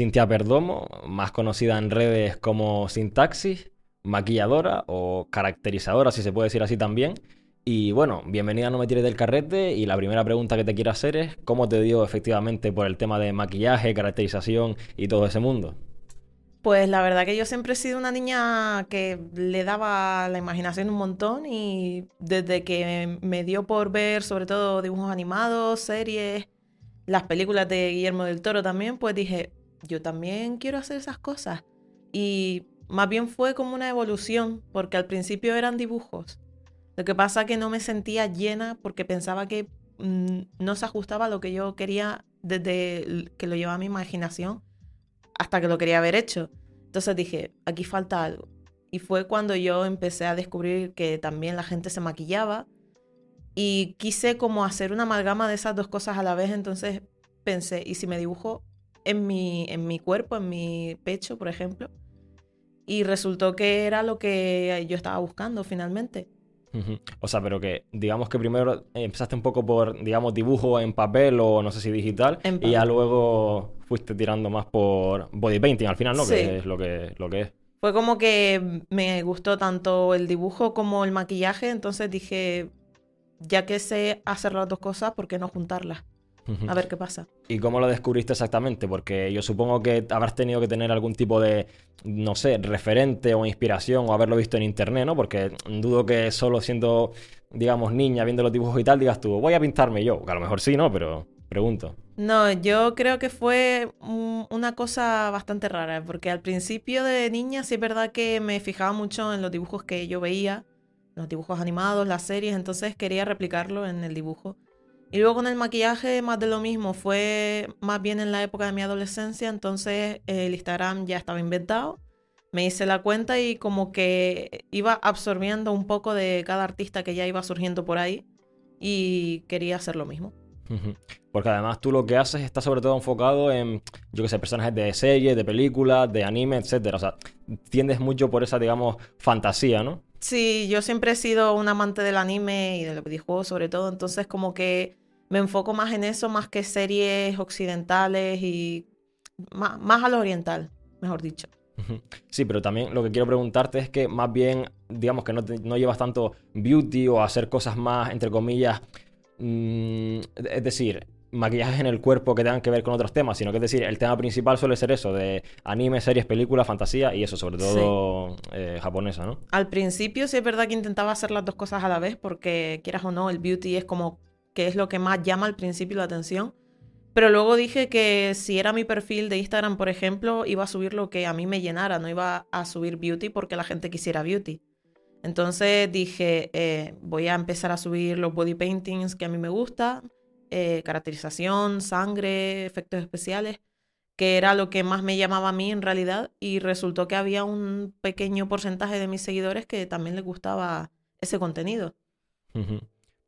Cintia Perdomo, más conocida en redes como Sintaxis, maquilladora o caracterizadora, si se puede decir así también. Y bueno, bienvenida a No me tires del carrete y la primera pregunta que te quiero hacer es ¿cómo te dio efectivamente por el tema de maquillaje, caracterización y todo ese mundo? Pues la verdad que yo siempre he sido una niña que le daba la imaginación un montón y desde que me dio por ver sobre todo dibujos animados, series, las películas de Guillermo del Toro también, pues dije, yo también quiero hacer esas cosas. Y más bien fue como una evolución, porque al principio eran dibujos. Lo que pasa que no me sentía llena porque pensaba que mm, no se ajustaba a lo que yo quería desde que lo llevaba mi imaginación hasta que lo quería haber hecho. Entonces dije, aquí falta algo. Y fue cuando yo empecé a descubrir que también la gente se maquillaba y quise como hacer una amalgama de esas dos cosas a la vez. Entonces pensé, ¿y si me dibujo en mi, en mi cuerpo, en mi pecho, por ejemplo? Y resultó que era lo que yo estaba buscando finalmente. O sea, pero que digamos que primero empezaste un poco por, digamos, dibujo en papel o no sé si digital, y ya luego fuiste tirando más por body painting al final, ¿no? Que es lo que, lo que es. Fue como que me gustó tanto el dibujo como el maquillaje, entonces dije, ya que sé hacer las dos cosas, ¿por qué no juntarlas? A ver qué pasa. ¿Y cómo lo descubriste exactamente? Porque yo supongo que habrás tenido que tener algún tipo de, no sé, referente o inspiración o haberlo visto en internet, ¿no? Porque dudo que solo siendo, digamos, niña viendo los dibujos y tal, digas tú, voy a pintarme yo. Que a lo mejor sí, ¿no? Pero pregunto. No, yo creo que fue una cosa bastante rara, porque al principio de niña sí es verdad que me fijaba mucho en los dibujos que yo veía, los dibujos animados, las series, entonces quería replicarlo en el dibujo. Y luego con el maquillaje, más de lo mismo, fue más bien en la época de mi adolescencia, entonces el Instagram ya estaba inventado. Me hice la cuenta y como que iba absorbiendo un poco de cada artista que ya iba surgiendo por ahí y quería hacer lo mismo. Porque además tú lo que haces está sobre todo enfocado en, yo que sé, personajes de series, de películas, de anime, etcétera. O sea, tiendes mucho por esa, digamos, fantasía, ¿no? Sí, yo siempre he sido un amante del anime y de los videojuegos sobre todo, entonces como que me enfoco más en eso, más que series occidentales y más, a lo oriental, mejor dicho. Sí, pero también lo que quiero preguntarte es que más bien, digamos que no, no llevas tanto beauty o hacer cosas más, entre comillas, mm, es decir, maquillajes en el cuerpo que tengan que ver con otros temas, sino que es decir, el tema principal suele ser eso, de anime, series, películas, fantasía y eso, sobre todo eh, japonesa, ¿no? Al principio sí es verdad que intentaba hacer las dos cosas a la vez, porque quieras o no, el beauty es como que es lo que más llama al principio la atención. Pero luego dije que si era mi perfil de Instagram, por ejemplo, iba a subir lo que a mí me llenara, no iba a subir beauty porque la gente quisiera beauty. Entonces dije, eh, voy a empezar a subir los body paintings que a mí me gustan, eh, caracterización, sangre, efectos especiales, que era lo que más me llamaba a mí en realidad. Y resultó que había un pequeño porcentaje de mis seguidores que también les gustaba ese contenido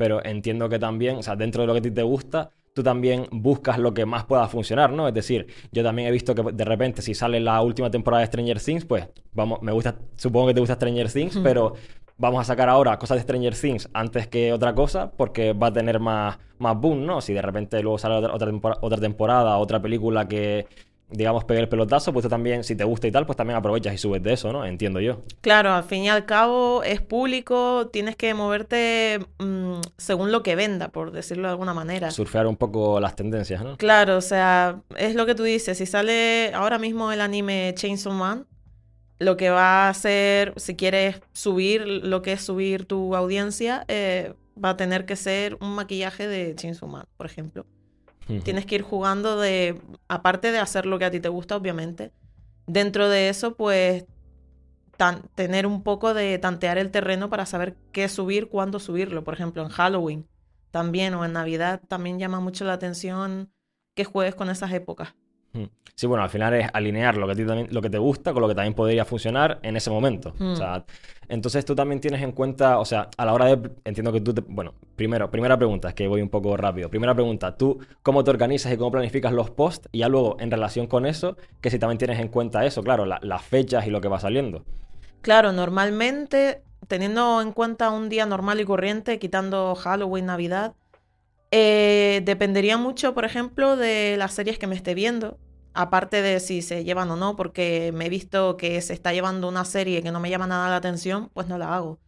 pero entiendo que también, o sea, dentro de lo que a ti te gusta, tú también buscas lo que más pueda funcionar, ¿no? Es decir, yo también he visto que de repente si sale la última temporada de Stranger Things, pues vamos, me gusta, supongo que te gusta Stranger Things, pero vamos a sacar ahora cosas de Stranger Things antes que otra cosa porque va a tener más, más boom, ¿no? Si de repente luego sale otra, otra temporada, otra película que digamos, pegue el pelotazo, pues tú también, si te gusta y tal, pues también aprovechas y subes de eso, ¿no? Entiendo yo. Claro, al fin y al cabo es público, tienes que moverte mm, según lo que venda, por decirlo de alguna manera. Surfear un poco las tendencias, ¿no? Claro, o sea, es lo que tú dices, si sale ahora mismo el anime Chainsaw Man, lo que va a hacer, si quieres subir lo que es subir tu audiencia, eh, va a tener que ser un maquillaje de Chainsaw Man, por ejemplo. Tienes que ir jugando de, aparte de hacer lo que a ti te gusta, obviamente, dentro de eso, pues, tener un poco de tantear el terreno para saber qué subir, cuándo subirlo. Por ejemplo, en Halloween también o en Navidad también llama mucho la atención que juegues con esas épocas. Sí, bueno, al final es alinear lo que, ti también, lo que te gusta con lo que también podría funcionar en ese momento. O sea, entonces tú también tienes en cuenta, o sea, a la hora de, entiendo que tú, te, bueno, primero, primera pregunta, es que voy un poco rápido. Primera pregunta, tú cómo te organizas y cómo planificas los posts y ya luego en relación con eso, que si también tienes en cuenta eso, claro, las fechas y lo que va saliendo. Claro, normalmente, teniendo en cuenta un día normal y corriente, quitando Halloween, Navidad, eh, dependería mucho, por ejemplo, de las series que me esté viendo. aparte de si se llevan o no, porque me he visto que se está llevando una serie que no me llama nada la atención, pues no la hago.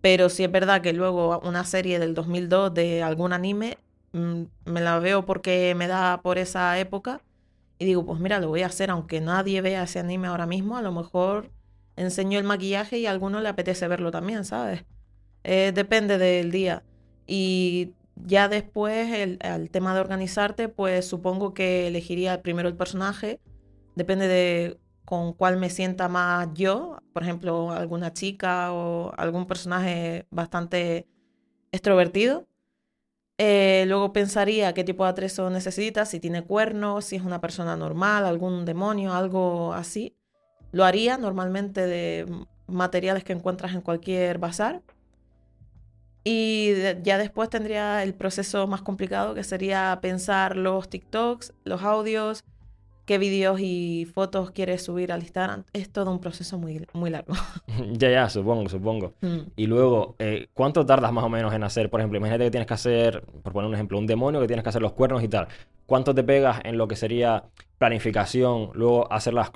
Pero sí es verdad que luego una serie del 2002 de algún anime mm, me la veo porque me da por esa época y digo, pues mira, lo voy a hacer aunque nadie vea ese anime ahora mismo, a lo mejor enseño el maquillaje y a alguno le apetece verlo también, ¿sabes? Eh, depende del día. Y ya después, el, el, tema de organizarte, pues supongo que elegiría primero el personaje. Depende de con cuál me sienta más yo. Por ejemplo, alguna chica o algún personaje bastante extrovertido. Eh, luego pensaría qué tipo de atrezo necesita, si tiene cuernos, si es una persona normal, algún demonio, algo así. Lo haría normalmente de materiales que encuentras en cualquier bazar. Y ya después tendría el proceso más complicado que sería pensar los TikToks, los audios, qué vídeos y fotos quieres subir al Instagram. Es todo un proceso muy, muy largo. ya, ya, supongo, supongo. Mm. Y luego, eh, ¿cuánto tardas más o menos en hacer? Por ejemplo, imagínate que tienes que hacer, por poner un ejemplo, un demonio que tienes que hacer los cuernos y tal. ¿Cuánto te pegas en lo que sería planificación, luego hacer las,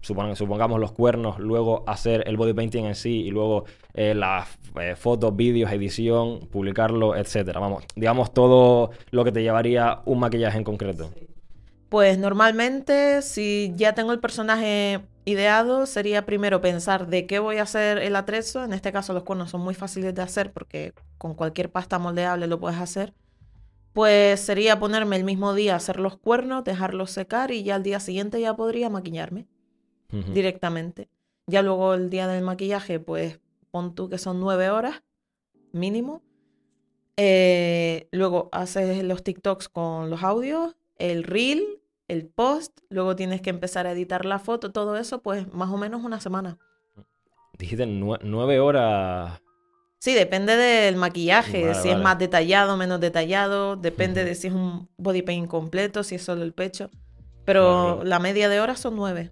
supongamos los cuernos, luego hacer el body painting en sí y luego eh, las eh, fotos, vídeos, edición, publicarlo, etcétera. Vamos, digamos todo lo que te llevaría un maquillaje en concreto. Pues normalmente, si ya tengo el personaje ideado, sería primero pensar de qué voy a hacer el atrezo. En este caso, los cuernos son muy fáciles de hacer porque con cualquier pasta moldeable lo puedes hacer pues sería ponerme el mismo día, hacer los cuernos, dejarlos secar y ya al día siguiente ya podría maquillarme directamente. Ya luego el día del maquillaje, pues pon tú que son nueve horas mínimo. Eh, luego haces los TikToks con los audios, el reel, el post, luego tienes que empezar a editar la foto, todo eso, pues más o menos una semana. Dijiste nueve horas Sí, depende del maquillaje, si es más detallado, menos detallado, depende de si es un body paint completo, si es solo el pecho. Pero la media de horas son nueve.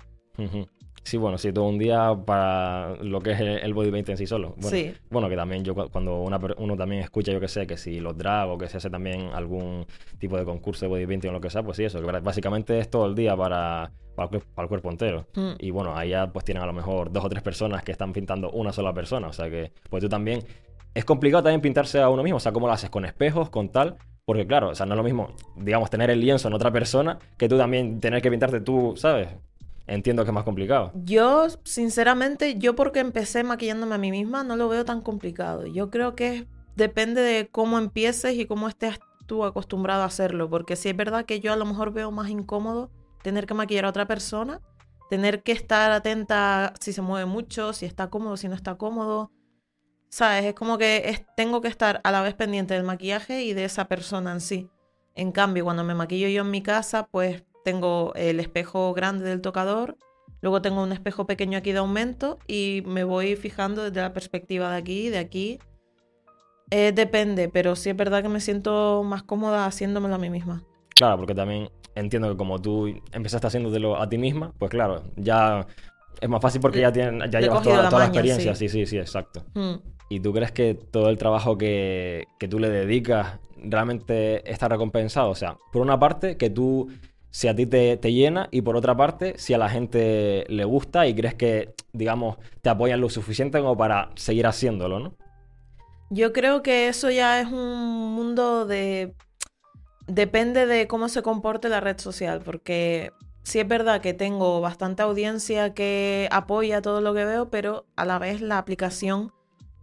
Sí, bueno, sí, todo un día para lo que es el body paint en sí solo. Bueno, sí. Bueno, que también yo cuando uno también escucha, yo que sé, que si los drag o que se hace también algún tipo de concurso de body painting o lo que sea, pues sí, eso, que básicamente es todo el día para, para, el, cuerpo entero. Mm. Y bueno, ya pues tienen a lo mejor dos o tres personas que están pintando una sola persona, o sea que pues tú también... Es complicado también pintarse a uno mismo, o sea, cómo lo haces con espejos, con tal, porque claro, o sea, no es lo mismo, digamos, tener el lienzo en otra persona que tú también tener que pintarte tú, ¿sabes? Entiendo que es más complicado. Yo, sinceramente, yo porque empecé maquillándome a mí misma, no lo veo tan complicado. Yo creo que depende de cómo empieces y cómo estés tú acostumbrado a hacerlo. Porque si es verdad que yo a lo mejor veo más incómodo tener que maquillar a otra persona, tener que estar atenta si se mueve mucho, si está cómodo, si no está cómodo. ¿Sabes? Es como que tengo que estar a la vez pendiente del maquillaje y de esa persona en sí. En cambio, cuando me maquillo yo en mi casa, pues tengo el espejo grande del tocador, luego tengo un espejo pequeño aquí de aumento y me voy fijando desde la perspectiva de aquí, de aquí. Eh, depende, pero sí es verdad que me siento más cómoda haciéndomelo a mí misma. Claro, porque también entiendo que como tú empezaste haciéndolo a ti misma, pues claro, ya es más fácil porque ya, tienes, ya llevas toda, la, experiencia. Sí. sí, sí, exacto. Mm. ¿Y tú crees que todo el trabajo que, que tú le dedicas realmente está recompensado? O sea, por una parte, que tú si a ti te, llena y por otra parte, si a la gente le gusta y crees que, digamos, te apoyan lo suficiente como para seguir haciéndolo, ¿no? Yo creo que eso ya es un mundo de... Depende de cómo se comporte la red social, porque sí es verdad que tengo bastante audiencia que apoya todo lo que veo, pero a la vez la aplicación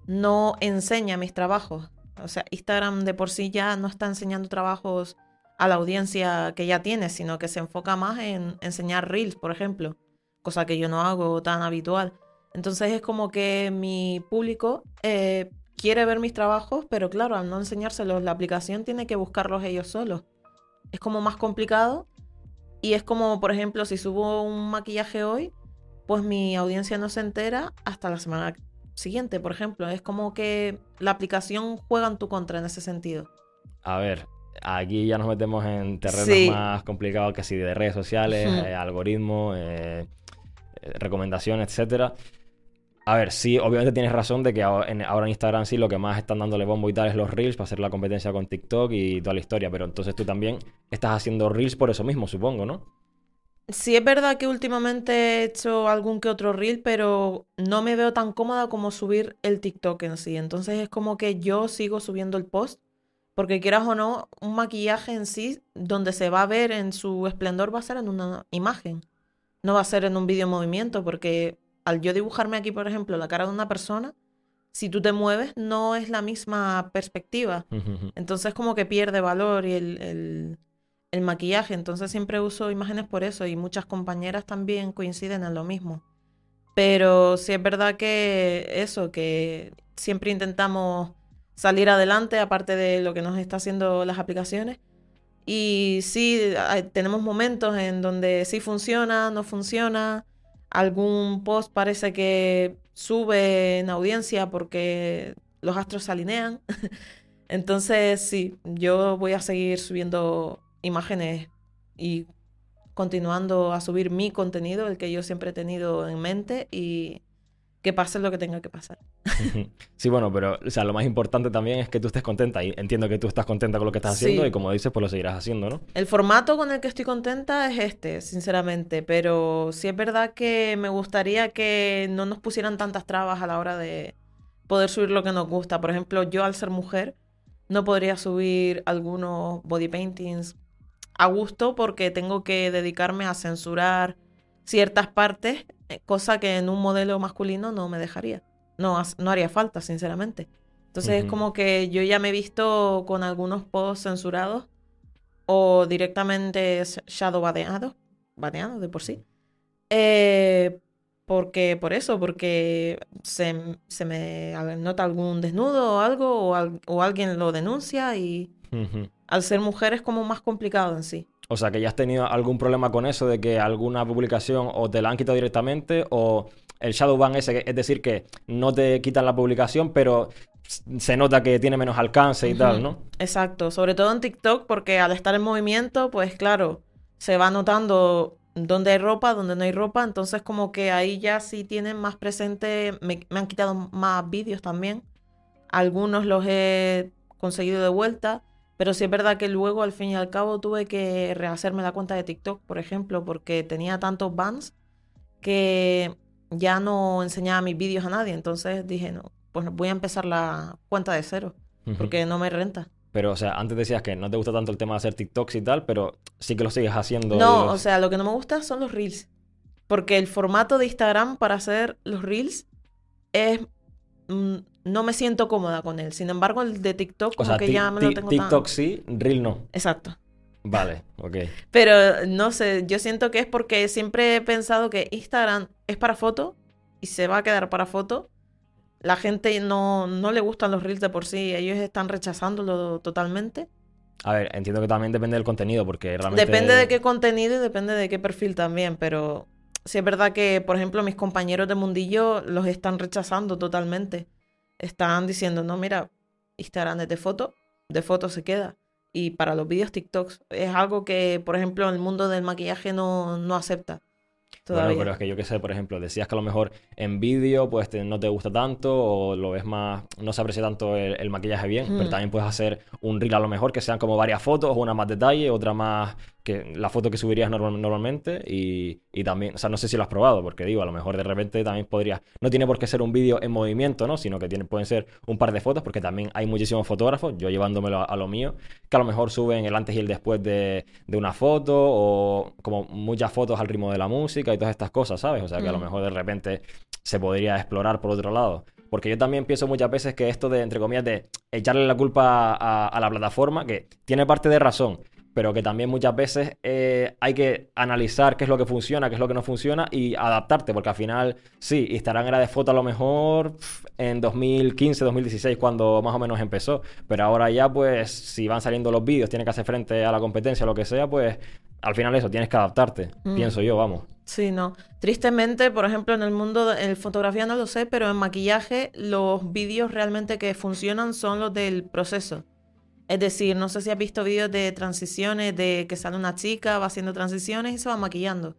no enseña mis trabajos. O sea, Instagram de por sí ya no está enseñando trabajos a la audiencia que ya tiene, sino que se enfoca más en enseñar reels, por ejemplo, cosa que yo no hago tan habitual. Entonces es como que mi público eh, quiere ver mis trabajos, pero claro, al no enseñárselos, la aplicación tiene que buscarlos ellos solos. Es como más complicado y es como, por ejemplo, si subo un maquillaje hoy, pues mi audiencia no se entera hasta la semana siguiente, por ejemplo. Es como que la aplicación juega en tu contra en ese sentido. A ver, Aquí ya nos metemos en terrenos más complicados que si de redes sociales, eh, algoritmos, eh, eh, recomendaciones, etcétera. A ver, sí, obviamente tienes razón de que ahora en, Instagram sí lo que más están dándole bombo y tal es los Reels para hacer la competencia con TikTok y toda la historia, pero entonces tú también estás haciendo Reels por eso mismo, supongo, ¿no? Sí es verdad que últimamente he hecho algún que otro reel, pero no me veo tan cómoda como subir el TikTok en sí. Entonces es como que yo sigo subiendo el post, porque quieras o no, un maquillaje en sí, donde se va a ver en su esplendor, va a ser en una imagen. No va a ser en un vídeo movimiento, porque al yo dibujarme aquí, por ejemplo, la cara de una persona, si tú te mueves, no es la misma perspectiva. Entonces como que pierde valor y el el maquillaje, entonces siempre uso imágenes por eso y muchas compañeras también coinciden en lo mismo. Pero sí es verdad que eso, que siempre intentamos salir adelante aparte de lo que nos está haciendo las aplicaciones. Y sí, tenemos momentos en donde sí funciona, no funciona. Algún post parece que sube en audiencia porque los astros se alinean. Entonces sí, yo voy a seguir subiendo imágenes y continuando a subir mi contenido, el que yo siempre he tenido en mente y que pase lo que tenga que pasar. Sí, bueno, pero o sea, lo más importante también es que tú estés contenta y entiendo que tú estás contenta con lo que estás haciendo y como dices, pues lo seguirás haciendo, ¿no? El formato con el que estoy contenta es este, sinceramente, pero sí es verdad que me gustaría que no nos pusieran tantas trabas a la hora de poder subir lo que nos gusta. Por ejemplo, yo al ser mujer no podría subir algunos body paintings a gusto porque tengo que dedicarme a censurar ciertas partes, cosa que en un modelo masculino no me dejaría. No, no haría falta, sinceramente. Entonces es como que yo ya me he visto con algunos posts censurados o directamente shadow baneados, baneados de por sí. Eh, porque, por eso, porque se, se, me nota algún desnudo o algo, o, o alguien lo denuncia y al ser mujer es como más complicado en sí. O sea, que ya has tenido algún problema con eso de que alguna publicación o te la han quitado directamente o el shadow ban ese, es decir, que no te quitan la publicación, pero se nota que tiene menos alcance y tal, ¿no? Exacto, sobre todo en TikTok, porque al estar en movimiento, pues claro, se va notando dónde hay ropa, dónde no hay ropa, entonces como que ahí ya sí tienen más presente, me han quitado más vídeos también, algunos los he conseguido de vuelta pero sí es verdad que luego, al fin y al cabo, tuve que rehacerme la cuenta de TikTok, por ejemplo, porque tenía tantos bans que ya no enseñaba mis vídeos a nadie. Entonces dije, no, pues voy a empezar la cuenta de cero, porque no me renta. Pero, o sea, antes decías que no te gusta tanto el tema de hacer TikToks y tal, pero sí que lo sigues haciendo. No, o sea, lo que no me gusta son los reels. Porque el formato de Instagram para hacer los reels es mm, no me siento cómoda con él. Sin embargo, el de TikTok, como que ya me lo tengo TikTok sí, Reel no. Exacto. Vale, ok. Pero no sé, yo siento que es porque siempre he pensado que Instagram es para foto y se va a quedar para foto. La gente no, no le gustan los reels de por sí, ellos están rechazándolo totalmente. A ver, entiendo que también depende del contenido, porque realmente... Depende de qué contenido y depende de qué perfil también, pero sí es verdad que, por ejemplo, mis compañeros de mundillo los están rechazando totalmente están diciendo, no, mira, Instagram es de foto, de foto se queda. Y para los vídeos TikToks es algo que, por ejemplo, el mundo del maquillaje no, no acepta. Bueno, pero es que yo qué sé, por ejemplo, decías que a lo mejor en vídeo pues no te gusta tanto o lo ves más, no se aprecia tanto el, maquillaje bien, pero también puedes hacer un reel a lo mejor que sean como varias fotos, una más detalle, otra más que la foto que subirías normalmente y, y, también, o sea, no sé si lo has probado, porque digo, a lo mejor de repente también podría, no tiene por qué ser un vídeo en movimiento, ¿no? Sino que tiene, pueden ser un par de fotos, porque también hay muchísimos fotógrafos, yo llevándomelo a, lo mío, que a lo mejor suben el antes y el después de, de, una foto o como muchas fotos al ritmo de la música y todas estas cosas, ¿sabes? O sea, que a lo mm. mejor de repente se podría explorar por otro lado. Porque yo también pienso muchas veces que esto de, entre comillas, de echarle la culpa a, a la plataforma, que tiene parte de razón, pero que también muchas veces eh, hay que analizar qué es lo que funciona, qué es lo que no funciona y adaptarte, porque al final, sí, Instagram era de foto a lo mejor en 2015, 2016, cuando más o menos empezó, pero ahora ya, pues, si van saliendo los vídeos, tienes que hacer frente a la competencia, lo que sea, pues, al final eso, tienes que adaptarte, mm. pienso yo, vamos. Sí, no. Tristemente, por ejemplo, en el mundo de fotografía no lo sé, pero en maquillaje los vídeos realmente que funcionan son los del proceso. Es decir, no sé si has visto vídeos de transiciones, de que sale una chica, va haciendo transiciones y se va maquillando.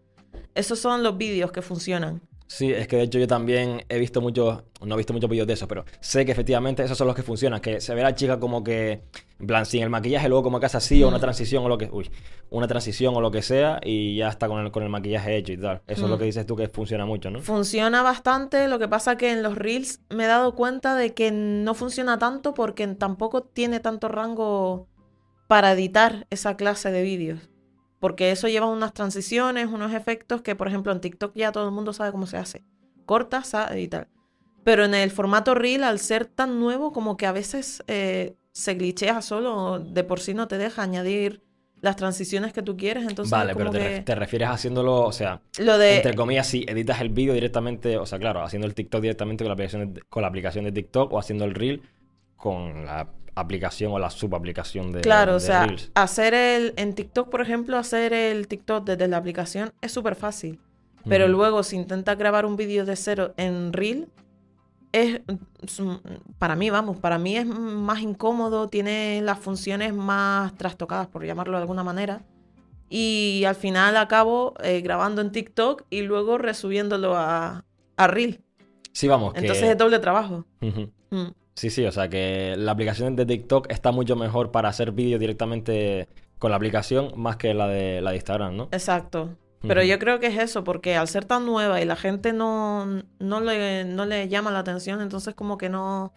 Esos son los vídeos que funcionan. Sí, es que de hecho yo también he visto muchos, no he visto muchos vídeos de eso, pero sé que efectivamente esos son los que funcionan, que se ve la chica como que, en plan, sin el maquillaje, luego como que hace así, o una Mm. transición o lo que, uy, una transición o lo que sea, y ya está con el, con el maquillaje hecho y tal. Eso es lo Mm. que dices tú que funciona mucho, ¿no? Funciona bastante, lo que pasa que en los reels me he dado cuenta de que no funciona tanto porque tampoco tiene tanto rango para editar esa clase de vídeos. Porque eso lleva unas transiciones, unos efectos que, por ejemplo, en TikTok ya todo el mundo sabe cómo se hace. Cortas sa- y tal. Pero en el formato reel, al ser tan nuevo, como que a veces eh, se glitchea solo, de por sí no te deja añadir las transiciones que tú quieres. Entonces, Vale, como pero te, que ref- te refieres haciéndolo, o sea, lo de... entre comillas, si editas el vídeo directamente, o sea, claro, haciendo el TikTok directamente con la aplicación de, con la aplicación de TikTok o haciendo el reel con la aplicación o la subaplicación de, Claro, o sea, Reels. hacer el, en TikTok, por ejemplo, hacer el TikTok desde la aplicación es súper fácil. Pero luego, si intentas grabar un vídeo de cero en Reel, es, es un- para mí, vamos, para mí es más incómodo, tiene las funciones más trastocadas, por llamarlo de alguna manera. Y al final acabo eh, grabando en TikTok y luego resubiéndolo a, a Reel. Sí, vamos, que... Entonces es doble trabajo. Mm. Sí, sí, o sea que la aplicación de TikTok está mucho mejor para hacer vídeos directamente con la aplicación más que la de la de Instagram, ¿no? Exacto. Pero yo creo que es eso, porque al ser tan nueva y la gente no, no, le, no le llama la atención, entonces como que no,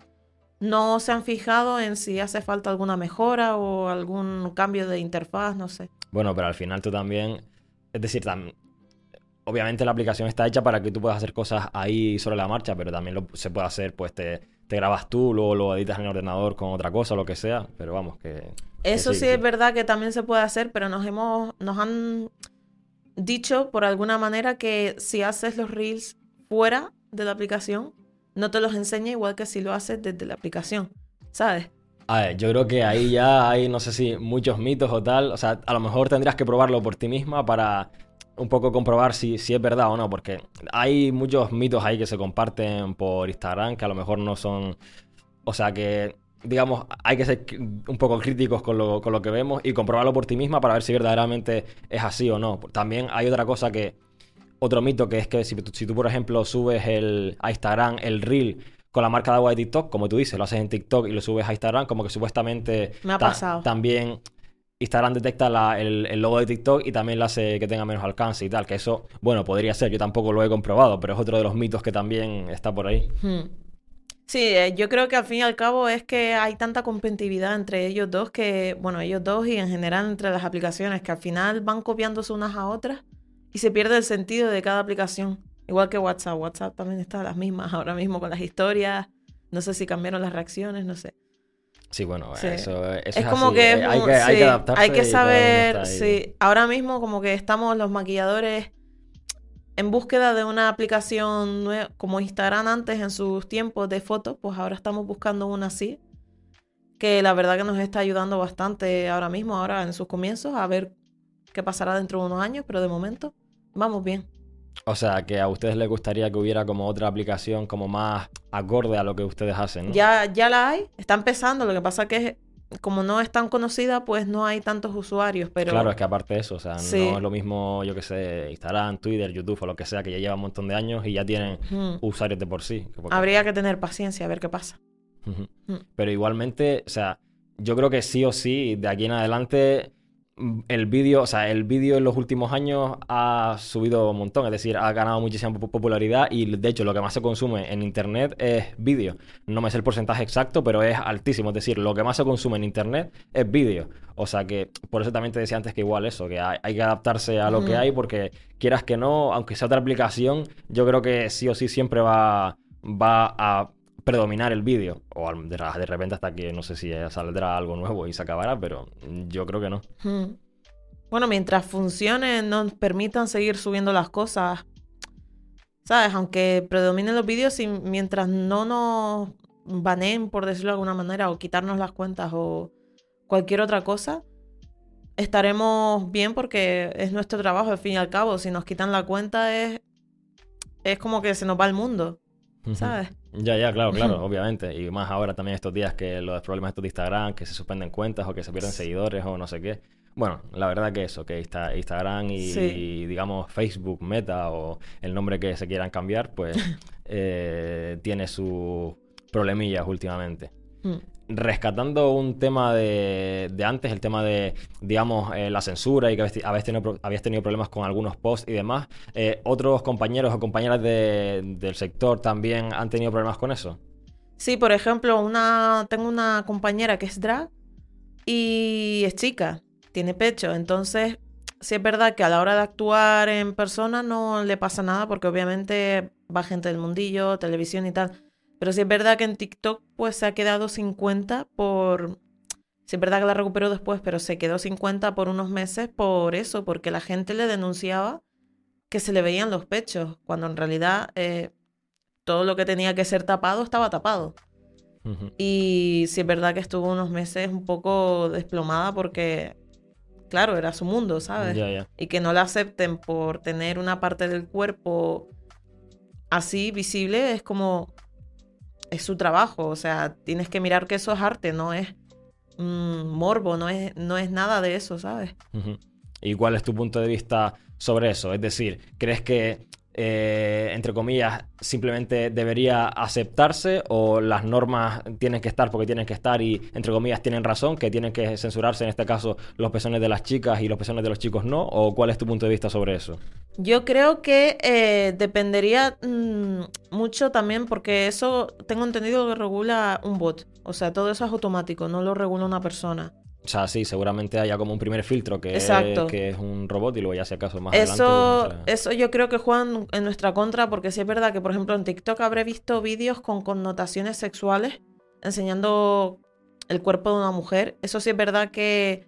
no se han fijado en si hace falta alguna mejora o algún cambio de interfaz, no sé. Bueno, pero al final tú también, es decir, obviamente la aplicación está hecha para que tú puedas hacer cosas ahí sobre la marcha, pero también lo, se puede hacer, pues te, te grabas tú, luego lo editas en el ordenador con otra cosa, lo que sea, pero vamos, que... que Eso sí, es verdad que también se puede hacer, pero nos hemos, nos han dicho por alguna manera que si haces los reels fuera de la aplicación, no te los enseña igual que si lo haces desde la aplicación, ¿sabes? A ver, yo creo que ahí ya hay, no sé si muchos mitos o tal. O sea, a lo mejor tendrías que probarlo por ti misma para un poco comprobar si, si es verdad o no, porque hay muchos mitos ahí que se comparten por Instagram que a lo mejor no son. O sea, que, digamos, hay que ser un poco críticos con lo, con lo que vemos y comprobarlo por ti misma para ver si verdaderamente es así o no. También hay otra cosa que. Otro mito que es que si, tú- si tú, por ejemplo, subes el, a Instagram el reel con la marca de agua de TikTok, como tú dices, lo haces en TikTok y lo subes a Instagram, como que supuestamente Me ha ta- pasado. también Instagram detecta la- el, el logo de TikTok y también lo hace que tenga menos alcance y tal, que eso, bueno, podría ser, yo tampoco lo he comprobado, pero es otro de los mitos que también está por ahí. Hmm. Sí, eh, yo creo que al fin y al cabo es que hay tanta competitividad entre ellos dos que, bueno, ellos dos y en general entre las aplicaciones que al final van copiándose unas a otras y se pierde el sentido de cada aplicación. Igual que WhatsApp. WhatsApp también está a las mismas ahora mismo con las historias. No sé si cambiaron las reacciones, no sé. Sí, bueno, Sí. eso, eso Es es como así, que, eh, es hay que, hay que sí, adaptarse hay que y cada uno saber, sí. Ahora mismo como que estamos los maquilladores en búsqueda de una aplicación nueva, como Instagram antes en sus tiempos de fotos, pues ahora estamos buscando una así, que la verdad que nos está ayudando bastante ahora mismo, ahora en sus comienzos, a ver qué pasará dentro de unos años, pero de momento vamos bien. O sea, que a ustedes les gustaría que hubiera como otra aplicación como más acorde a lo que ustedes hacen, ¿no? Ya, ya la hay, está empezando, lo que pasa que como no es tan conocida, pues no hay tantos usuarios, pero... Claro, es que aparte de eso, o sea, Sí. no es lo mismo, yo que sé, Instagram, Twitter, YouTube o lo que sea, que ya lleva un montón de años y ya tienen usuarios de por sí. que porque- Habría que tener paciencia a ver qué pasa. Mm. Pero igualmente, o sea, yo creo que sí o sí, de aquí en adelante, el vídeo, o sea, el vídeo en los últimos años ha subido un montón, es decir, ha ganado muchísima po- popularidad y de hecho lo que más se consume en internet es vídeo. No me sé el porcentaje exacto, pero es altísimo, es decir, lo que más se consume en internet es vídeo. O sea que por eso también te decía antes que igual eso, que hay, hay que adaptarse a lo que hay porque quieras que no, aunque sea otra aplicación, yo creo que sí o sí siempre va, va a predominar el vídeo. O de, de repente hasta que no sé si saldrá algo nuevo y se acabará, pero yo creo que no. Hmm. Bueno, mientras funcione, nos permitan seguir subiendo las cosas. ¿Sabes? Aunque predominen los vídeos, y mientras no nos baneen, por decirlo de alguna manera, o quitarnos las cuentas o cualquier otra cosa, estaremos bien porque es nuestro trabajo, al fin y al cabo. Si nos quitan la cuenta, es, es como que se nos va el mundo. ¿sabes? Ya, ya, claro, claro, obviamente. Y más ahora también estos días que los problemas estos de Instagram, que se suspenden cuentas o que se pierden seguidores o no sé qué. Bueno, la verdad que eso, que Instagram y, digamos Facebook, Meta o el nombre que se quieran cambiar, pues eh, tiene sus problemillas últimamente. Mm. Rescatando un tema de, antes, el tema de, digamos, eh, la censura y que habéis tenido, tenido, problemas con algunos posts y demás, eh, ¿otros compañeros o compañeras del sector también han tenido problemas con eso? Sí, por ejemplo, una, tengo una compañera que es drag y es chica, tiene pecho, entonces sí es verdad que a la hora de actuar en persona no le pasa nada porque obviamente va gente del mundillo, televisión y tal. Pero sí es verdad que en TikTok pues se ha quedado 50 por... Sí es verdad que la recuperó después, pero se quedó 50 por unos meses por eso, porque la gente le denunciaba que se le veían los pechos, cuando en realidad eh, todo lo que tenía que ser tapado estaba tapado. Y sí es verdad que estuvo unos meses un poco desplomada porque, claro, era su mundo, ¿sabes? Y que no la acepten por tener una parte del cuerpo así visible es como, es su trabajo, o sea, tienes que mirar que eso es arte, no es morbo, no es, no es nada de eso, ¿sabes? ¿Y cuál es tu punto de vista sobre eso? Es decir, ¿crees que eh, entre comillas, simplemente debería aceptarse o las normas tienen que estar porque tienen que estar y, entre comillas, tienen razón, que tienen que censurarse en este caso los pezones de las chicas y los pezones de los chicos no? ¿O cuál es tu punto de vista sobre eso? Yo creo que eh, dependería mm, mucho también porque eso tengo entendido que regula un bot. O sea, todo eso es automático, no lo regula una persona. O sea, sí, seguramente haya como un primer filtro que, es, que es un robot y luego ya si acaso más eso, adelante. Eso yo creo que juegan en nuestra contra porque sí es verdad que, por ejemplo, en TikTok habré visto vídeos con connotaciones sexuales enseñando el cuerpo de una mujer. Eso sí es verdad que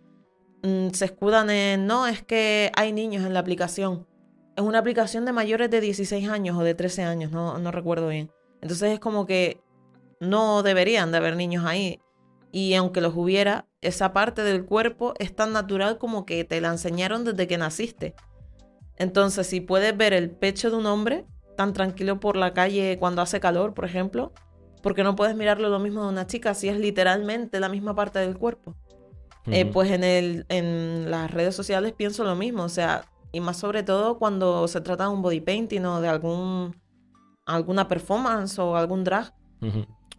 mm, se escudan en, no, es que hay niños en la aplicación. Es una aplicación de mayores de 16 años o de 13 años, no, no recuerdo bien. Entonces es como que no deberían de haber niños ahí. Y aunque los hubiera, esa parte del cuerpo es tan natural como que te la enseñaron desde que naciste. Entonces, si puedes ver el pecho de un hombre tan tranquilo por la calle cuando hace calor, por ejemplo, ¿por qué no puedes mirarlo lo mismo de una chica si es literalmente la misma parte del cuerpo? Eh, pues en, el, en las redes sociales pienso lo mismo, o sea, y más sobre todo cuando se trata de un body painting o de algún alguna performance o algún drag.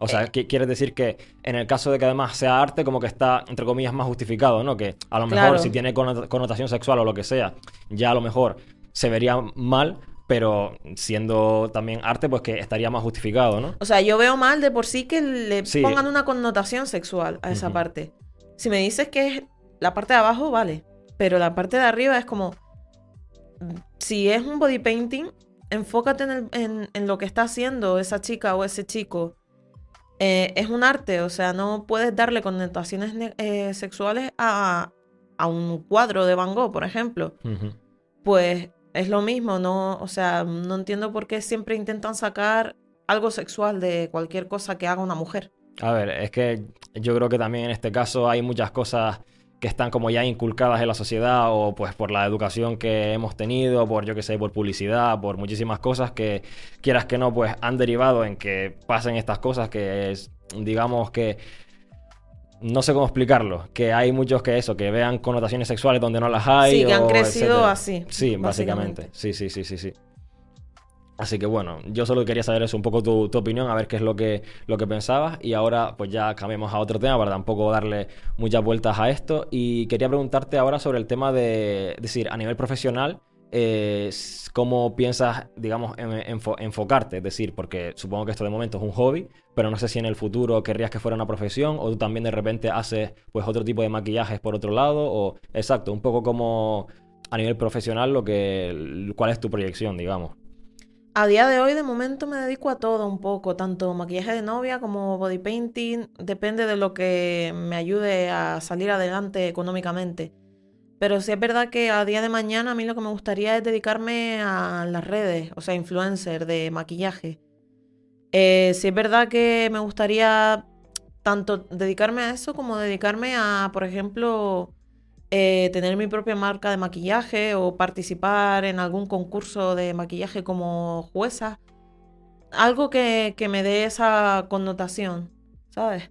O sea, eh. quieres decir que en el caso de que además sea arte, como que está, entre comillas, más justificado, ¿no? Que a lo mejor si tiene connotación sexual o lo que sea, ya a lo mejor se vería mal, pero siendo también arte, pues que estaría más justificado, ¿no? O sea, yo veo mal de por sí que le pongan una connotación sexual a esa parte. Si me dices que es la parte de abajo, vale. Pero la parte de arriba es como. Si es un body painting, enfócate en, en lo que está haciendo esa chica o ese chico eh, es un arte, o sea, no puedes darle connotaciones eh, sexuales a, un cuadro de Van Gogh, por ejemplo. Pues es lo mismo, no, o sea, no entiendo por qué siempre intentan sacar algo sexual de cualquier cosa que haga una mujer. A ver, es que yo creo que también en este caso hay muchas cosas que están como ya inculcadas en la sociedad o pues por la educación que hemos tenido, por yo que sé, por publicidad, por muchísimas cosas que quieras que no, pues han derivado en que pasen estas cosas que es, digamos que no sé cómo explicarlo, que hay muchos que eso, que vean connotaciones sexuales donde no las hay. Sí, que han crecido así. Sí, básicamente. Sí, sí, sí, sí, sí. Así que bueno, yo solo quería saber eso, un poco tu, opinión, a ver qué es lo que, lo que pensabas. Y ahora pues ya cambiamos a otro tema para tampoco darle muchas vueltas a esto. Y quería preguntarte ahora sobre el tema de, decir, a nivel profesional, eh, cómo piensas, digamos, enfocarte. Es decir, porque supongo que esto de momento es un hobby, pero no sé si en el futuro querrías que fuera una profesión o tú también de repente haces pues otro tipo de maquillajes por otro lado. O exacto, un poco como a nivel profesional lo que, cuál es tu proyección, digamos. A día de hoy, de momento, me dedico a todo un poco, tanto maquillaje de novia como body painting. Depende de lo que me ayude a salir adelante económicamente. Pero sí es verdad que a día de mañana a mí lo que me gustaría es dedicarme a las redes, o sea, influencer de maquillaje. Eh, sí es verdad que me gustaría tanto dedicarme a eso como dedicarme a, por ejemplo, eh, tener mi propia marca de maquillaje o participar en algún concurso de maquillaje como jueza. Algo que, me dé esa connotación, ¿sabes?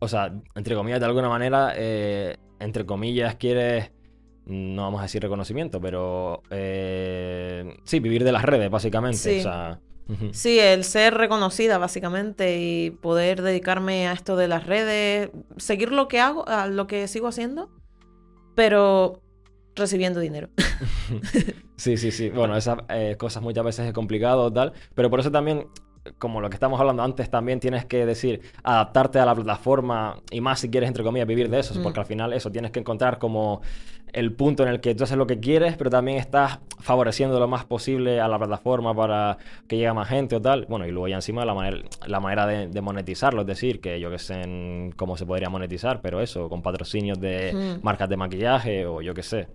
O sea, entre comillas, de alguna manera, eh, entre comillas, quieres no vamos a decir reconocimiento, pero eh, sí, vivir de las redes, básicamente. Sí. O sea. Sí, el ser reconocida básicamente y poder dedicarme a esto de las redes, seguir lo que hago, a lo que sigo haciendo, pero recibiendo dinero. Sí, sí, sí. Bueno, esas eh, cosas muchas veces es complicado tal, pero por eso también, como lo que estamos hablando antes, también tienes que decir, adaptarte a la plataforma y más si quieres, entre comillas, vivir de eso, Mm. porque al final eso tienes que encontrar como el punto en el que tú haces lo que quieres, pero también estás favoreciendo lo más posible a la plataforma para que llegue más gente o tal. Bueno, y luego ya encima la manera, la manera de, de monetizarlo, es decir, que yo que sé en cómo se podría monetizar, pero eso, con patrocinios de Mm. marcas de maquillaje o yo que sé.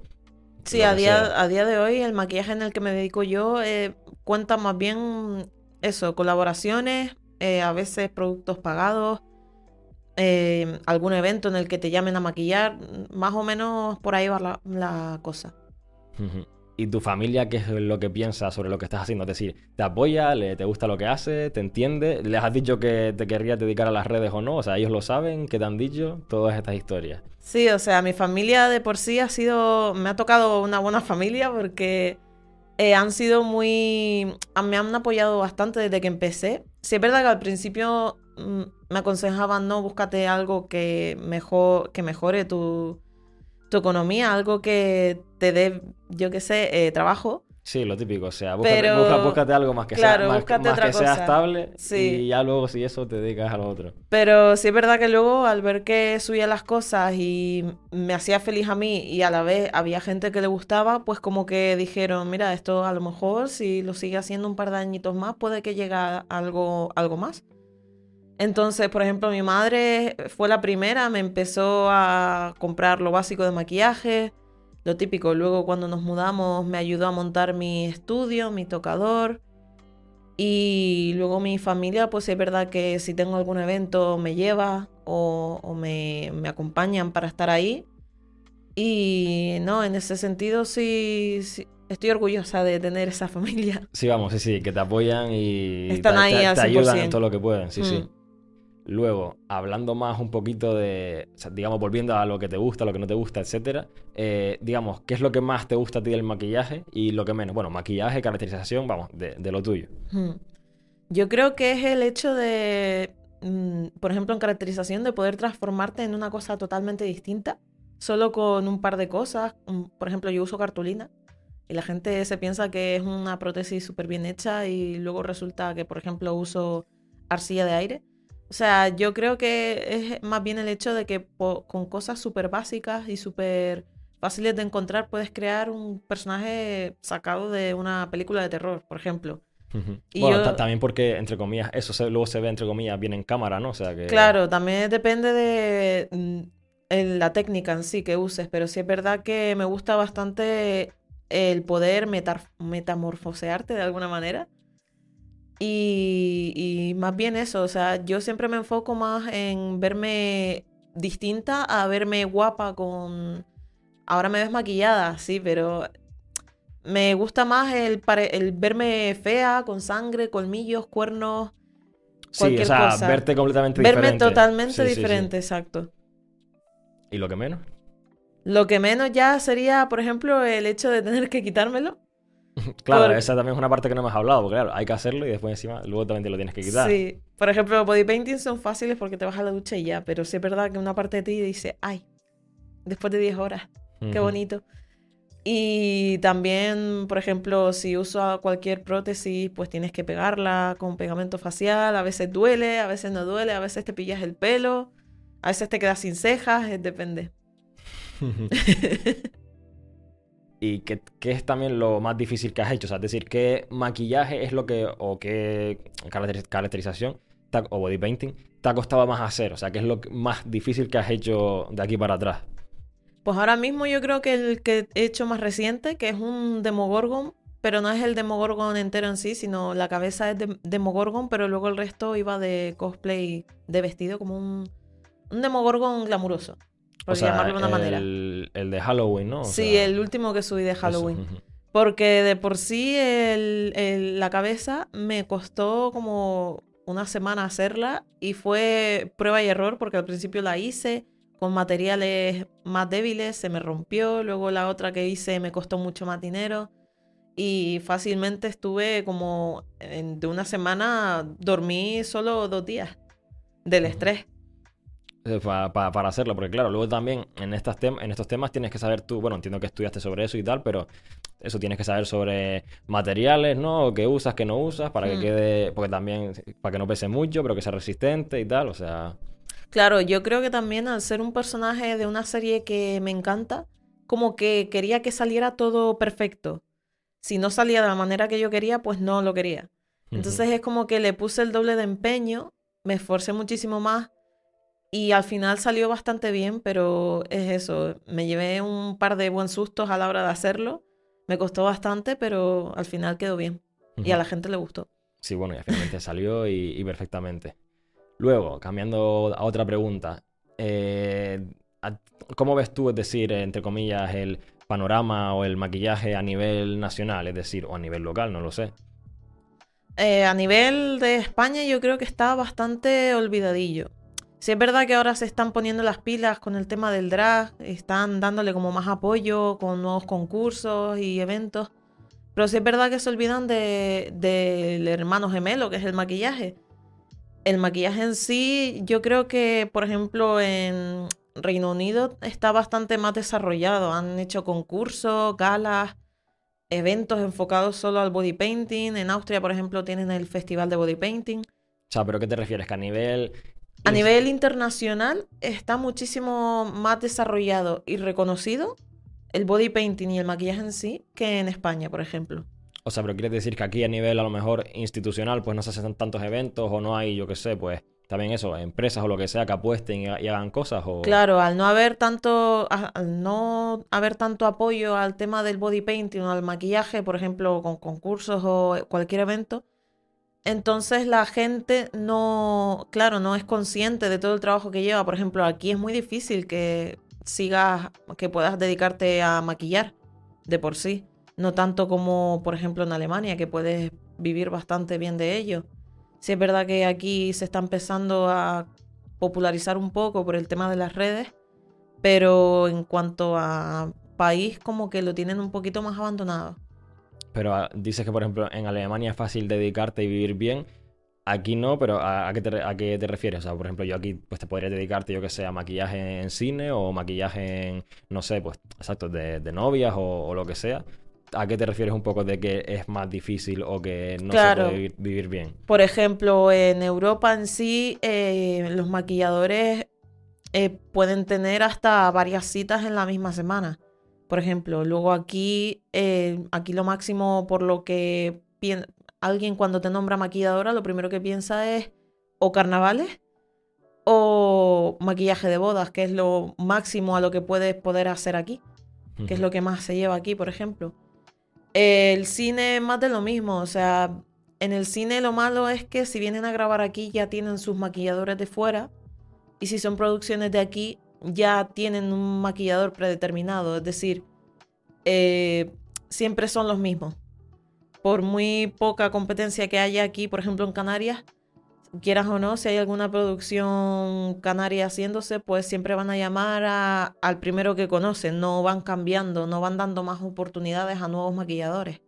Sí, a día, a día de hoy el maquillaje en el que me dedico yo eh, cuenta más bien eso, colaboraciones, eh, a veces productos pagados, eh, algún evento en el que te llamen a maquillar, más o menos por ahí va la, la cosa. ¿Y tu familia qué es lo que piensa sobre lo que estás haciendo? Es decir, ¿te apoya? ¿Le, ¿Te gusta lo que hace? ¿Te entiende? ¿Les has dicho que te querrías dedicar a las redes o no? O sea, ¿ellos lo saben? ¿Qué te han dicho? Todas estas historias. Sí, o sea, mi familia de por sí ha sido, me ha tocado una buena familia porque eh, han sido muy, me han apoyado bastante desde que empecé. Sí es verdad que al principio me aconsejaban, no, búscate algo que, mejor, que mejore tu, tu economía, algo que te dé, yo qué sé, eh, trabajo. Sí, lo típico. O sea, búscate, Pero- busca- búscate algo más que claro, sea, más, búscate más otra que sea estable Sí. y ya luego si eso te dedicas a lo otro. Pero sí es verdad que luego al ver que subía las cosas y me hacía feliz a mí y a la vez había gente que le gustaba, pues como que dijeron, mira, esto a lo mejor si lo sigue haciendo un par de añitos más puede que llegue a algo, algo más. Entonces, por ejemplo, mi madre fue la primera, me empezó a comprar lo básico de maquillaje, lo típico. Luego cuando nos mudamos me ayudó a montar mi estudio, mi tocador. Y luego mi familia, pues es verdad que si tengo algún evento me lleva o, o me, me acompañan para estar ahí. Y no, en ese sentido sí, sí, estoy orgullosa de tener esa familia. Sí, vamos, sí, sí, que te apoyan y Están te, ahí te- te ayudan en 100%. todo lo que pueden, sí, sí. Luego, hablando más un poquito de, digamos, volviendo a lo que te gusta, lo que no te gusta, etcétera, eh, digamos, ¿qué es lo que más te gusta a ti del maquillaje y lo que menos? Bueno, maquillaje, caracterización, vamos, de, lo tuyo. Hmm. Yo creo que es el hecho de, mm, por ejemplo, en caracterización, de poder transformarte en una cosa totalmente distinta, solo con un par de cosas. Por ejemplo, yo uso cartulina y la gente se piensa que es una prótesis súper bien hecha y luego resulta que, por ejemplo, uso arcilla de aire. O sea, yo creo que es más bien el hecho de que con cosas súper básicas y súper fáciles de encontrar puedes crear un personaje sacado de una película de terror, por ejemplo. Y bueno, yo- también porque, entre comillas, eso se- luego se ve, entre comillas, bien en cámara, ¿no? O sea que... Claro, también depende de mm, la técnica en sí que uses, pero sí es verdad que me gusta bastante el poder metamorfosearte de alguna manera. Y, y más bien eso, o sea, yo siempre me enfoco más en verme distinta a verme guapa con... Ahora me ves maquillada, sí, pero me gusta más el, verme fea, con sangre, colmillos, cuernos, Sí, o sea, cosa. verte completamente verme diferente. totalmente Sí, sí, sí. diferente, exacto. ¿Y lo que menos? Lo que menos ya sería, por ejemplo, el hecho de tener que quitármelo. Claro, esa también es una parte que no hemos hablado, porque claro, hay que hacerlo y después encima luego también te lo tienes que quitar. Sí. Por ejemplo, body painting son fáciles porque te vas a la ducha y ya, pero sí es verdad que una parte de ti dice, ay, después de 10 horas, qué bonito. Y también, por ejemplo, si uso cualquier prótesis, pues tienes que pegarla con pegamento facial. A veces duele, a veces no duele, a veces te pillas el pelo, a veces te quedas sin cejas, eh, depende. ¿Y qué, es también lo más difícil que has hecho? O sea, es decir, ¿qué maquillaje es lo que, o qué caracteri- caracterización o body painting te ha costado más hacer? O sea, ¿qué es lo más difícil que has hecho de aquí para atrás? Pues ahora mismo yo creo que el que he hecho más reciente, que es un Demogorgon, pero no es el Demogorgon entero en sí, sino la cabeza es de Demogorgon, pero luego el resto iba de cosplay de vestido, como un, un Demogorgon glamuroso, por o sea, llamarlo de una manera. el, el de Halloween, ¿no? O Sí, sea, el último que subí de Halloween. Porque de por sí el- el- la cabeza me costó como una semana hacerla y fue prueba y error porque al principio la hice, con materiales más débiles, se me rompió, luego la otra que hice me costó mucho más dinero y fácilmente estuve como de una semana, dormí solo dos días del estrés. Eh, para hacerlo, porque claro, luego también en, estas en estos temas tienes que saber tú, bueno, entiendo que estudiaste sobre eso y tal, pero eso tienes que saber sobre materiales, ¿no? Que usas, que no usas, para que mm. quede, porque también, para que no pese mucho, pero que sea resistente y tal, o sea... Claro, yo creo que también al ser un personaje de una serie que me encanta, como que quería que saliera todo perfecto si no salía de la manera que yo quería, pues no lo quería. Entonces es como que le puse el doble de empeño, me esforcé muchísimo más y al final salió bastante bien, pero es eso, me llevé un par de buen sustos a la hora de hacerlo, me costó bastante, pero al final quedó bien y a la gente le gustó. Sí, bueno, y finalmente salió y, perfectamente. Luego, cambiando a otra pregunta, eh, ¿cómo ves tú, es decir, entre comillas, el panorama o el maquillaje a nivel nacional, es decir, o a nivel local, no lo sé. Eh, a nivel de España yo creo que está bastante olvidadillo. Sí es verdad que ahora se están poniendo las pilas con el tema del drag, están dándole como más apoyo con nuevos concursos y eventos, pero sí es verdad que se olvidan del de, hermano gemelo, que es el maquillaje. El maquillaje en sí, yo creo que, por ejemplo, en, Reino Unido está bastante más desarrollado. Han hecho concursos, galas, eventos enfocados solo al body painting. En Austria, por ejemplo, tienen el festival de body painting. O sea, ¿pero qué te refieres? ¿Que a nivel... A nivel internacional está muchísimo más desarrollado y reconocido el body painting y el maquillaje en sí que en España, por ejemplo. O sea, pero quieres decir que aquí a nivel a lo mejor institucional pues no se hacen tantos eventos o no hay, yo qué sé, pues también eso, empresas o lo que sea que apuesten y, hagan cosas o... Claro, al no haber tanto, al no haber tanto apoyo al tema del body painting o al maquillaje, por ejemplo, con concursos o cualquier evento, entonces la gente no, claro, no es consciente de todo el trabajo que lleva. Por ejemplo, aquí es muy difícil que sigas, que puedas dedicarte a maquillar de por sí. No tanto como, por ejemplo, en Alemania, que puedes vivir bastante bien de ello. Sí es verdad que aquí se está empezando a popularizar un poco por el tema de las redes, pero en cuanto a país como que lo tienen un poquito más abandonado. Pero ah, dices que, por ejemplo, en Alemania es fácil dedicarte y vivir bien. Aquí no, pero ¿a, qué, te, ¿a qué te refieres? O sea, por ejemplo, yo aquí pues te podría dedicarte, yo que sé, a maquillaje en cine o maquillaje en, no sé, pues, exacto, de, novias o, lo que sea. ¿A qué te refieres un poco de que es más difícil o que no se puede vivir, bien? Por ejemplo, en Europa en sí, eh, los maquilladores eh, pueden tener hasta varias citas en la misma semana. Por ejemplo, luego aquí, eh, aquí lo máximo por lo que alguien cuando te nombra maquilladora, lo primero que piensa es o carnavales o maquillaje de bodas, que es lo máximo a lo que puedes poder hacer aquí, que es lo que más se lleva aquí, por ejemplo. El cine es más de lo mismo, o sea, en el cine lo malo es que si vienen a grabar aquí ya tienen sus maquilladores de fuera y si son producciones de aquí ya tienen un maquillador predeterminado, es decir, eh, siempre son los mismos. Por muy poca competencia que haya aquí, por ejemplo en Canarias, quieras o no, si hay alguna producción canaria haciéndose, pues siempre van a llamar al primero que conocen, no van cambiando, no van dando más oportunidades a nuevos maquilladores.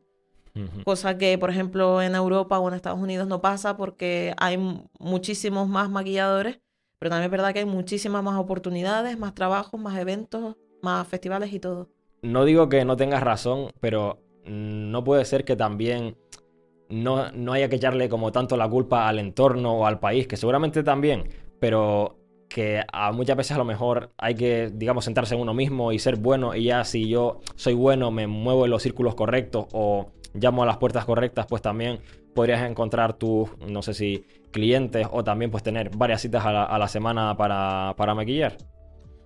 Cosa que, por ejemplo, en Europa o en Estados Unidos no pasa porque hay muchísimos más maquilladores, pero también es verdad que hay muchísimas más oportunidades, más trabajos, más eventos, más festivales y todo. No digo que no tengas razón, pero no puede ser que también no, no haya que echarle como tanto la culpa al entorno o al país, que seguramente también, pero que a muchas veces a lo mejor hay que, digamos, sentarse en uno mismo y ser bueno y ya si yo soy bueno, me muevo en los círculos correctos o llamo a las puertas correctas, pues también podrías encontrar tus, no sé si, clientes o también pues tener varias citas a la, semana para, para, maquillar.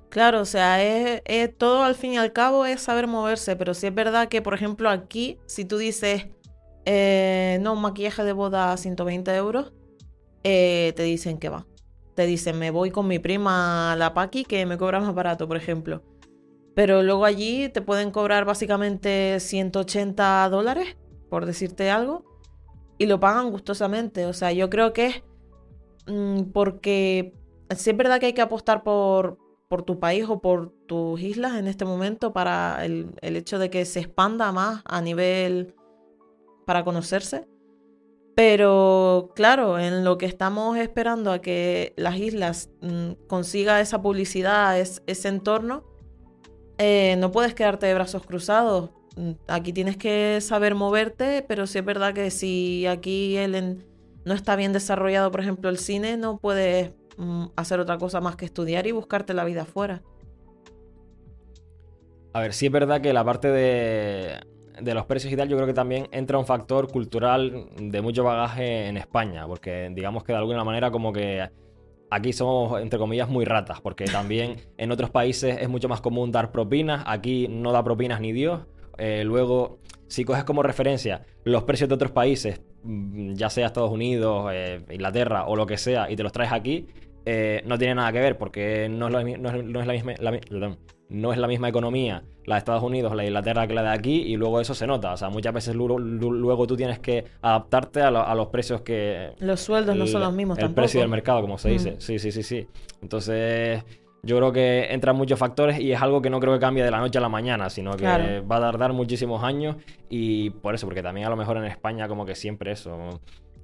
Claro, o sea, es, todo al fin y al cabo es saber moverse, pero si es verdad que, por ejemplo, aquí, si tú dices, eh, no, un maquillaje de boda a 120 euros, eh, te dicen que va. Te dicen, me voy con mi prima la Paqui que me cobra más barato, por ejemplo. Pero luego allí te pueden cobrar básicamente 180 dólares, por decirte algo, y lo pagan gustosamente. O sea, yo creo que es mm, porque sí es verdad que hay que apostar por, por tu país o por tus islas en este momento para el, el hecho de que se expanda más a nivel para conocerse. Pero claro, en lo que estamos esperando a que las islas mm, consiga esa publicidad, ese entorno, eh, no puedes quedarte de brazos cruzados. Mm, aquí tienes que saber moverte, pero sí es verdad que si aquí el no está bien desarrollado, por ejemplo, el cine, no puedes mm, hacer otra cosa más que estudiar y buscarte la vida afuera. A ver, sí es verdad que la parte de de los precios y tal, yo creo que también entra un factor cultural de mucho bagaje en España, porque digamos que de alguna manera como que aquí somos, entre comillas, muy ratas, porque también en otros países es mucho más común dar propinas, aquí no da propinas ni Dios. Eh, luego, si coges como referencia los precios de otros países, mm, ya sea Estados Unidos, eh, Inglaterra o lo que sea, y te los traes aquí, eh, no tiene nada que ver, porque no es, la misma, no es la misma economía la de Estados Unidos, la de Inglaterra que la de aquí, y luego eso se nota. O sea, muchas veces luego, tú tienes que adaptarte a, los precios que. Los sueldos no son los mismos el precio del mercado, como se dice. Sí, sí, sí, sí. Entonces. Yo creo que entran muchos factores y es algo que no creo que cambie de la noche a la mañana, sino que va a tardar muchísimos años y por eso, porque también a lo mejor en España como que siempre eso,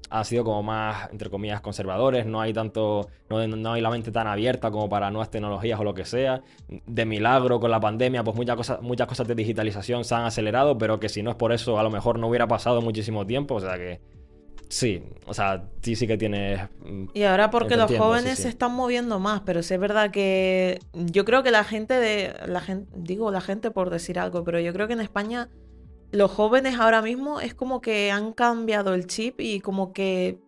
ha sido como más, entre comillas, conservadores, no hay tanto, no, hay la mente tan abierta como para nuevas tecnologías o lo que sea. De milagro con la pandemia, pues muchas cosas, muchas cosas de digitalización se han acelerado, pero que si no es por eso, a lo mejor no hubiera pasado muchísimo tiempo, o sea que... Sí, o sea, sí, sí que tiene. Mm, y ahora porque los jóvenes se están moviendo más, pero sí es verdad que yo creo que la gente de. La gente, digo la gente por decir algo, pero yo creo que en España los jóvenes ahora mismo es como que han cambiado el chip y como que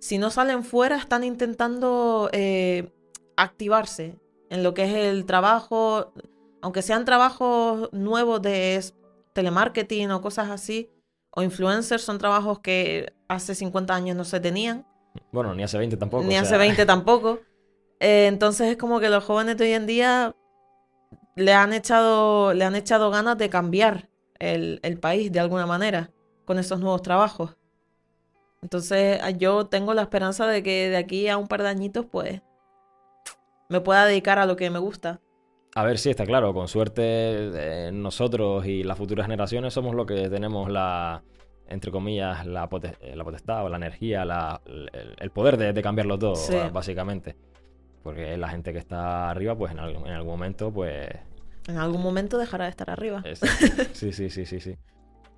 si no salen fuera están intentando eh, activarse en lo que es el trabajo, aunque sean trabajos nuevos de telemarketing o cosas así, o influencers, son trabajos que hace 50 años no se tenían. Bueno, ni hace 20 tampoco. Ni hace 20 tampoco. Eh, entonces es como que los jóvenes de hoy en día le han echado, le han echado ganas de cambiar el, país de alguna manera con esos nuevos trabajos. Entonces yo tengo la esperanza de que de aquí a un par de añitos pues me pueda dedicar a lo que me gusta. A ver si está claro, con suerte eh, nosotros y las futuras generaciones somos los que tenemos la, entre comillas, la, eh, potestad o la energía, la, el, poder de, cambiarlo todo, básicamente. Porque la gente que está arriba, pues en, en algún momento, pues en algún momento dejará de estar arriba. Sí, sí, sí, sí, sí.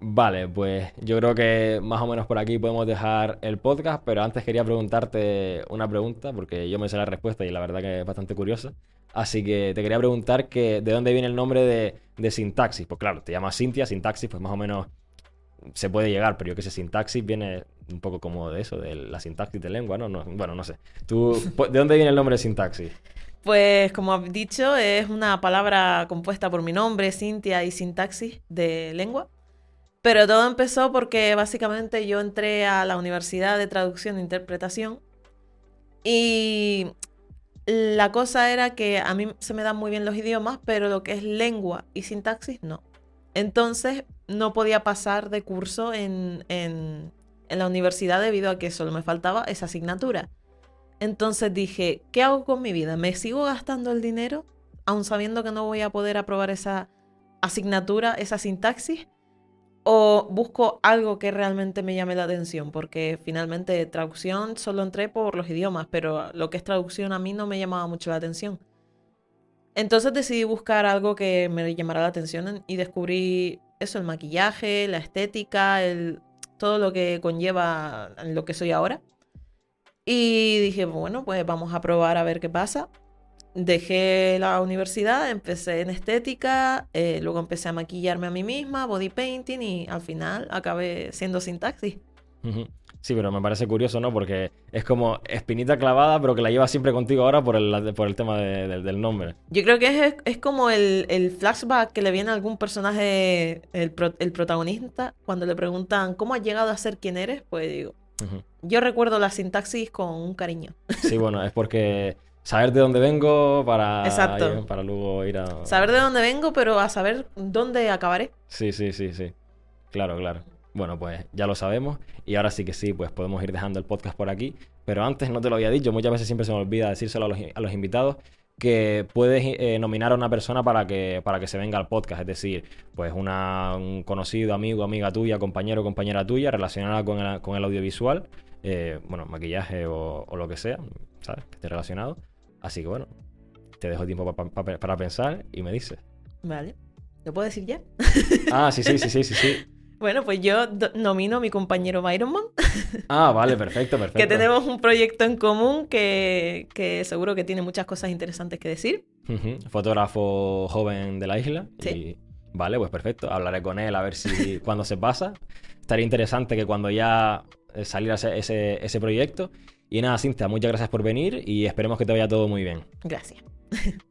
Vale, pues yo creo que más o menos por aquí podemos dejar el podcast, pero antes quería preguntarte una pregunta, porque yo me sé la respuesta y la verdad que es bastante curiosa. Así que te quería preguntar que de dónde viene el nombre de, de sintaxis. Pues claro, te llamas Cintia, sintaxis, pues más o menos se puede llegar, pero yo que sé, sintaxis viene un poco como de eso, de la sintaxis de lengua, ¿no? no bueno, no sé. ¿Tú, ¿De dónde viene el nombre de sintaxis? Pues como has dicho, es una palabra compuesta por mi nombre, Cintia, y sintaxis de lengua. Pero todo empezó porque básicamente yo entré a la Universidad de Traducción e Interpretación y la cosa era que a mí se me dan muy bien los idiomas, pero lo que es lengua y sintaxis no. Entonces no podía pasar de curso en, en la universidad debido a que solo me faltaba esa asignatura. Entonces dije, ¿qué hago con mi vida? ¿Me sigo gastando el dinero, aun sabiendo que no voy a poder aprobar esa asignatura, esa sintaxis? ¿O busco algo que realmente me llame la atención? Porque finalmente traducción solo entré por los idiomas, pero lo que es traducción a mí no me llamaba mucho la atención. Entonces decidí buscar algo que me llamara la atención y descubrí eso, el maquillaje, la estética, el, todo lo que conlleva lo que soy ahora. Y dije, bueno, pues vamos a probar a ver qué pasa. Dejé la universidad, empecé en estética, eh, luego empecé a maquillarme a mí misma, body painting y al final acabé siendo sintaxis. Sí, pero me parece curioso, ¿no? Porque es como espinita clavada, pero que la llevas siempre contigo ahora por el, por el tema del nombre. Yo creo que es, es como el, el, flashback que le viene a algún personaje, el, el protagonista, cuando le preguntan, ¿cómo has llegado a ser quien eres? Pues digo, yo recuerdo la sintaxis con un cariño. Sí, bueno, es porque saber de dónde vengo para, para luego ir a... Saber de dónde vengo, pero a saber dónde acabaré. Sí, sí, sí, sí. Claro, claro. Bueno, pues ya lo sabemos y ahora sí que sí, pues podemos ir dejando el podcast por aquí. Pero antes no te lo había dicho, muchas veces siempre se me olvida decírselo a los, a los invitados. que puedes eh, nominar a una persona para que, para que se venga al podcast. Es decir, pues una, un conocido, amigo, amiga tuya, compañero, compañera tuya, relacionada con el, con el audiovisual, eh, bueno, maquillaje o, o, lo que sea, ¿sabes? Que esté relacionado. Así que bueno, te dejo tiempo pa, pa, para pensar y me dices. Vale. ¿Lo puedo decir ya? Ah, sí, sí, sí, sí, sí. sí. Bueno, pues yo nomino a mi compañero Byronman. Ah, vale, perfecto, perfecto. que tenemos un proyecto en común que, que, seguro que tiene muchas cosas interesantes que decir. Uh -huh. Fotógrafo joven de la isla. Sí. Y, vale, pues perfecto. Hablaré con él a ver si cuando se pasa. Estaría interesante que cuando ya saliera ese, ese, ese proyecto. Y nada, Cintia, muchas gracias por venir y esperemos que te vaya todo muy bien. Gracias.